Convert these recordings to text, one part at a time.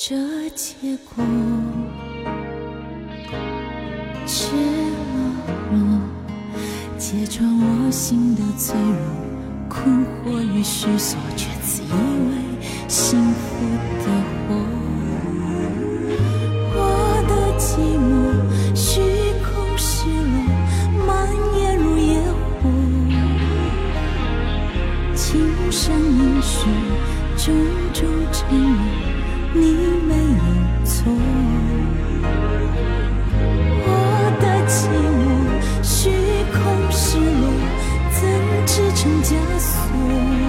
这结果，赤裸裸揭穿我心的脆弱，困惑与虚索，却自以为幸福的活。我的寂寞，虚空失落，蔓延如野火，轻声应许，种种承诺，你没有错。我的寂寞，虚空失落，怎织成枷锁？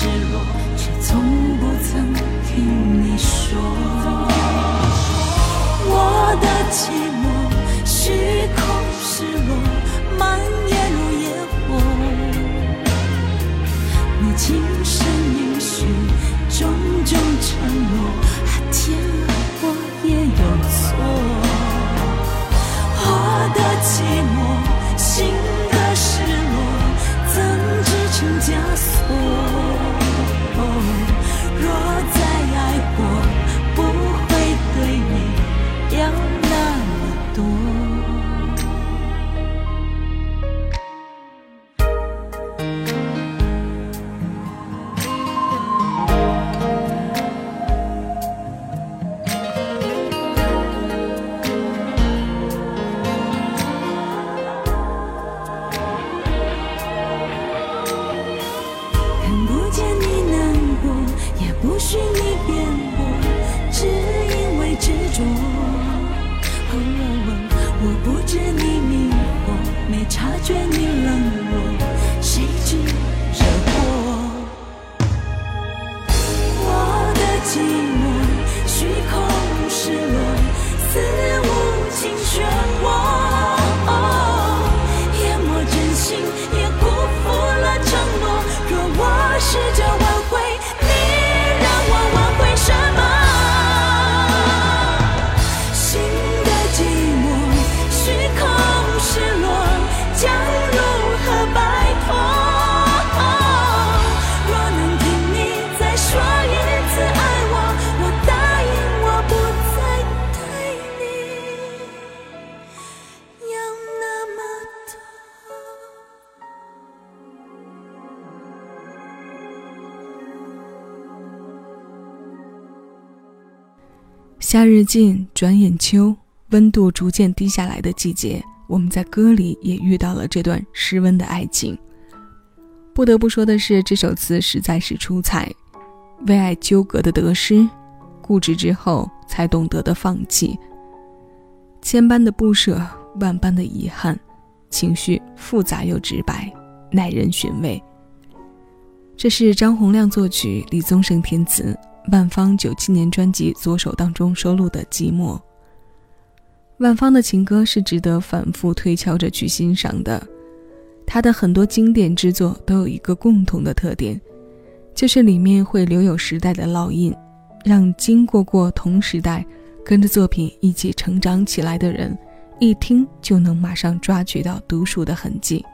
失落，却从不曾听你说。夏日近，转眼秋，温度逐渐低下来的季节，我们在歌里也遇到了这段失温的爱情。不得不说的是，这首词实在是出彩。为爱纠葛的得失，固执之后才懂得的放弃，千般的不舍，万般的遗憾，情绪复杂又直白，耐人寻味。这是张洪量作曲，李宗盛填词，万芳九七年专辑《左手》当中收录的《寂寞》。万芳的情歌是值得反复推敲着去欣赏的。她的很多经典之作都有一个共同的特点，就是里面会留有时代的烙印，让经过过同时代、跟着作品一起成长起来的人，一听就能马上抓取到独属的痕迹。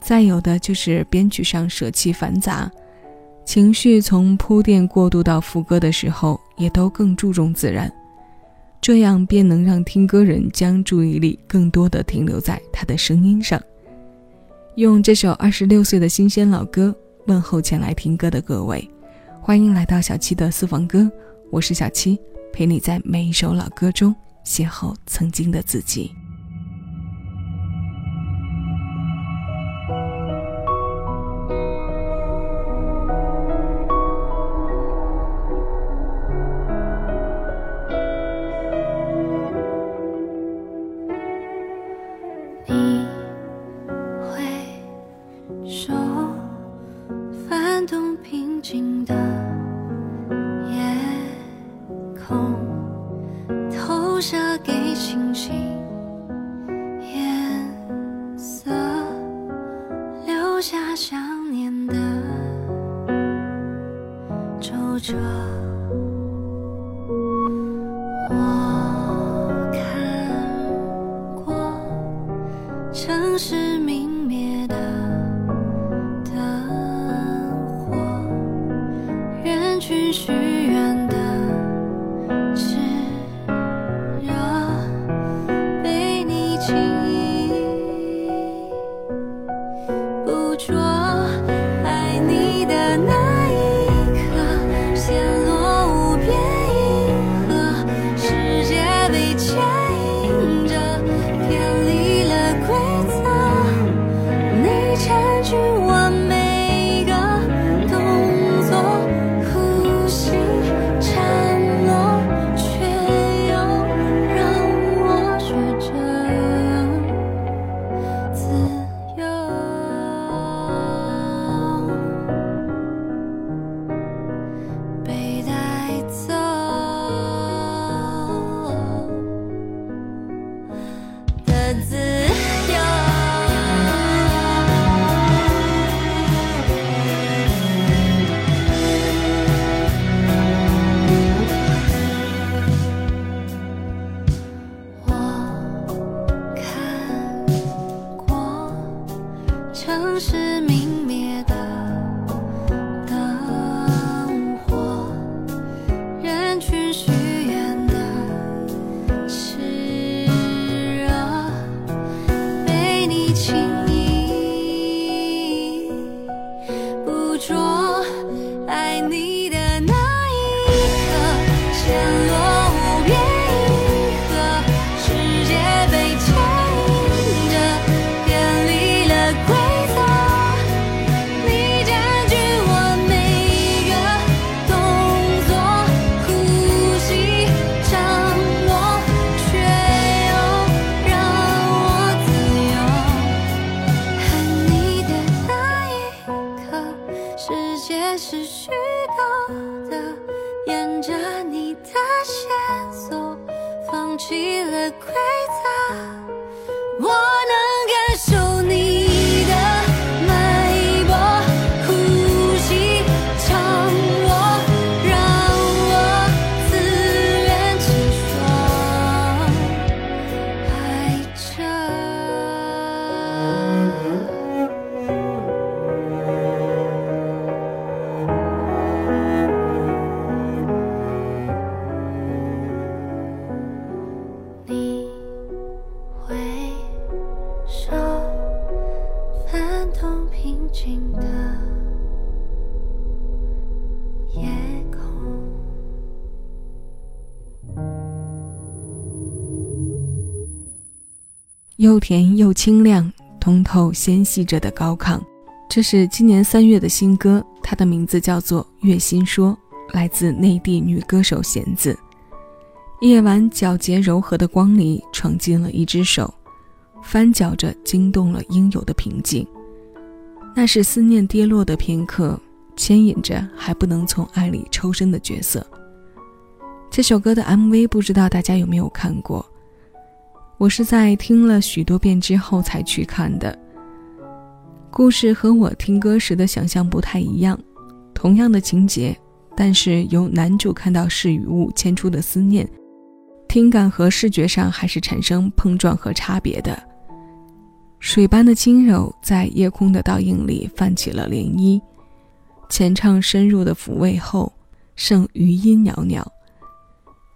再有的就是编曲上舍弃繁杂，情绪从铺垫过渡到副歌的时候，也都更注重自然，这样便能让听歌人将注意力更多的停留在他的声音上。用这首二十六岁的新鲜老歌问候前来听歌的各位，欢迎来到小七的私房歌，我是小七，陪你在每一首老歌中邂逅曾经的自己。投射给星星颜色，留下想念的皱褶。捕捉。爱你又甜又清亮，通透纤细着的高亢。这是今年三月的新歌，它的名字叫做《月心说》，来自内地女歌手弦子。夜晚皎洁柔和的光里，闯进了一只手，翻搅着惊动了应有的平静。那是思念跌落的片刻，牵引着还不能从爱里抽身的角色。这首歌的 MV 不知道大家有没有看过？我是在听了许多遍之后才去看的。故事和我听歌时的想象不太一样，同样的情节，但是由男主看到事与物牵出的思念，听感和视觉上还是产生碰撞和差别的。水般的轻柔在夜空的倒影里泛起了涟漪，前唱深入的抚慰后，剩余音袅袅。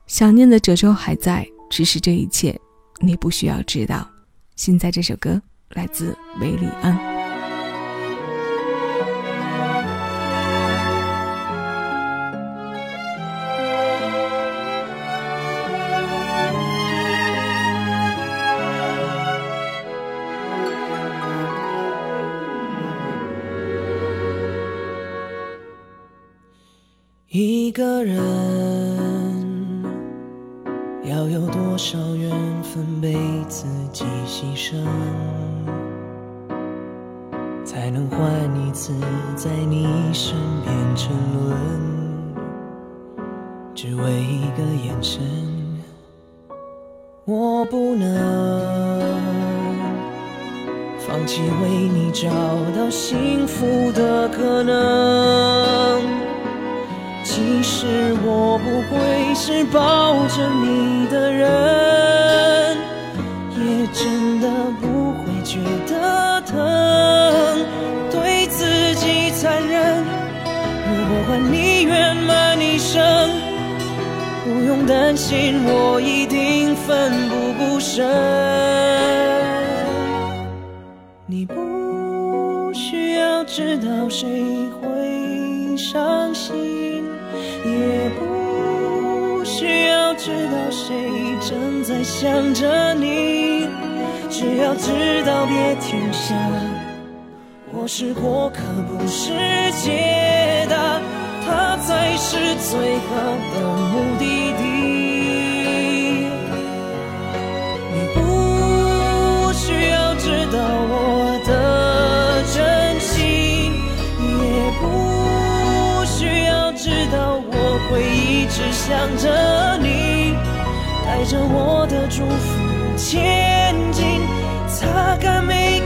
想念的褶皱还在，只是这一切你不需要知道。现在这首歌来自韦礼安。一个人要有多少缘被自己牺牲，才能换一次在你身边沉沦。只为一个眼神，我不能放弃为你找到幸福的可能。其实我不会是抱着你的人，真的不会觉得疼。对自己残忍，如果换你圆满一生，不用担心我一定奋不顾身。你不需要知道谁会伤心，也不需要知道谁正在想着你，只要知道别停下。我是过客，不是解答，它才是最好的目的地。你不需要知道我的真心，也不需要知道我会一直想着你，带着我的祝福前进，like I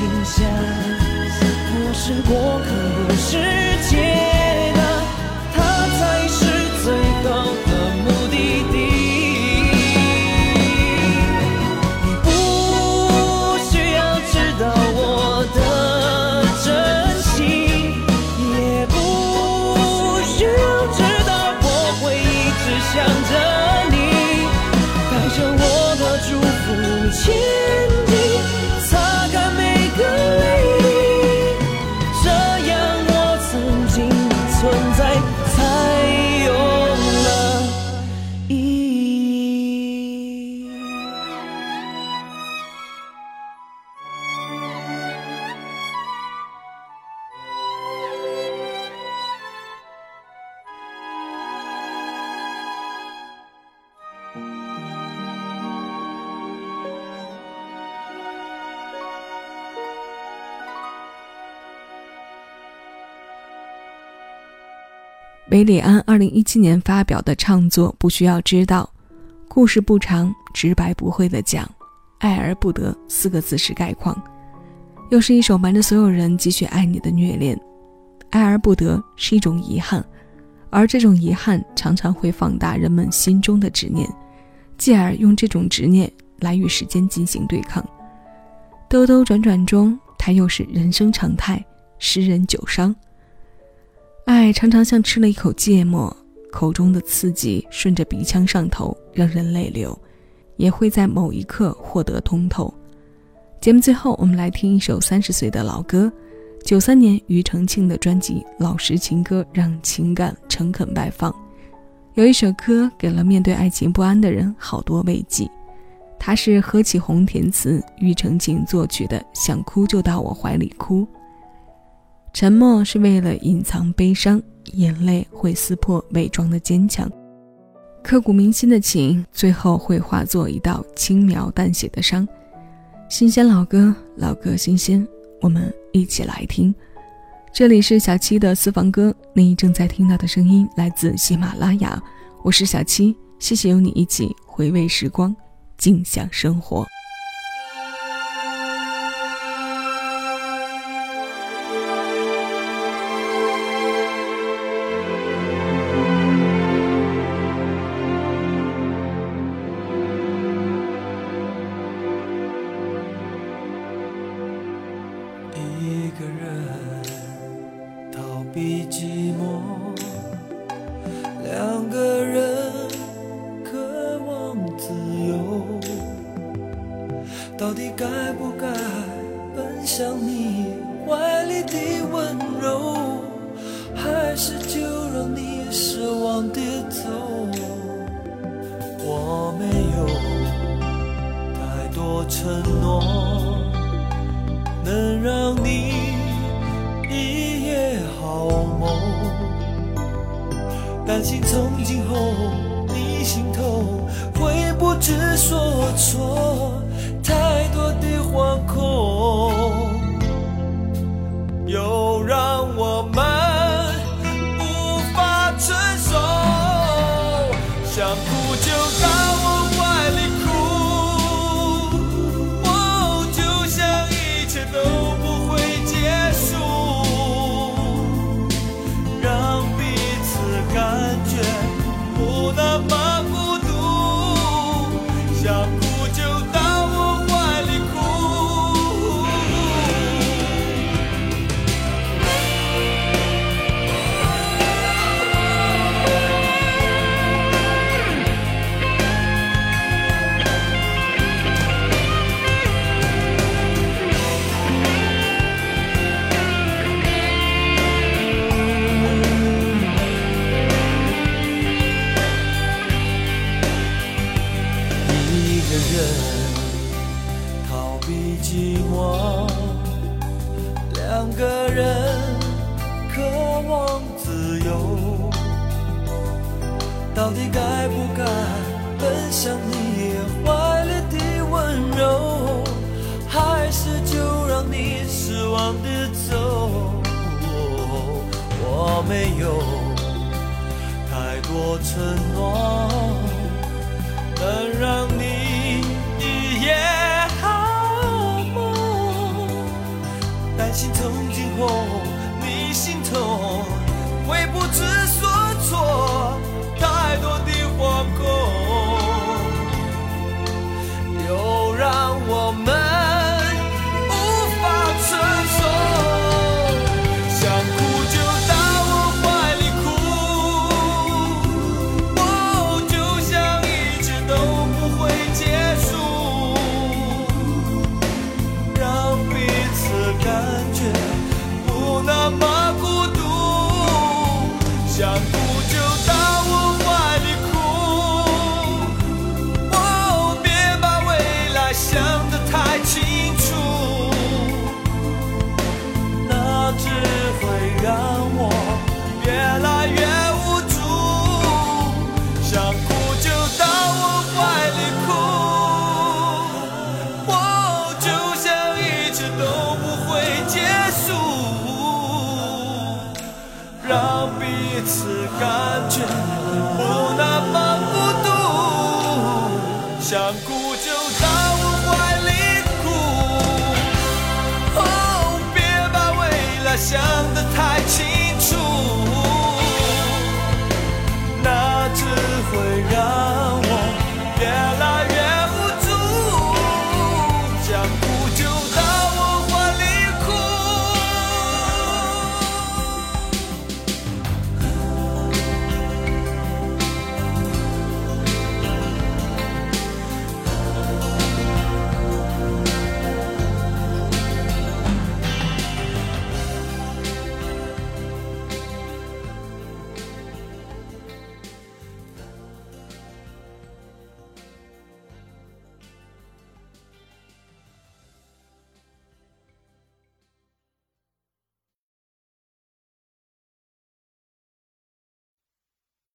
停下。我是过客，韦礼安二零一七年发表的创作《不需要知道》，故事不长，直白不会的讲，爱而不得四个字是概况，又是一首瞒着所有人继续爱你的虐恋。爱而不得是一种遗憾，而这种遗憾常常会放大人们心中的执念，继而用这种执念来与时间进行对抗。兜兜转转中，它又是人生常态，十人九伤。爱常常像吃了一口芥末，口中的刺激顺着鼻腔上头，让人泪流，也会在某一刻获得通透。节目最后，我们来听一首三十岁的老歌，九三年庾澄庆的专辑《老实情歌》，让情感诚恳摆放。有一首歌给了面对爱情不安的人好多慰藉，它是何启宏填词，庾澄庆作曲的《想哭就到我怀里哭》。沉默是为了隐藏悲伤，眼泪会撕破伪装的坚强。刻骨铭心的情，最后会化作一道轻描淡写的伤。新鲜老歌，老歌新鲜，我们一起来听。这里是小七的私房歌，你正在听到的声音来自喜马拉雅，我是小七，谢谢有你一起回味时光，静享生活。担心从个人渴望自由到底该不该奔向你怀里的温柔，还是就让你失望的走？我没有太多承诺，能让你一夜心痛今后你心痛，会不知所措。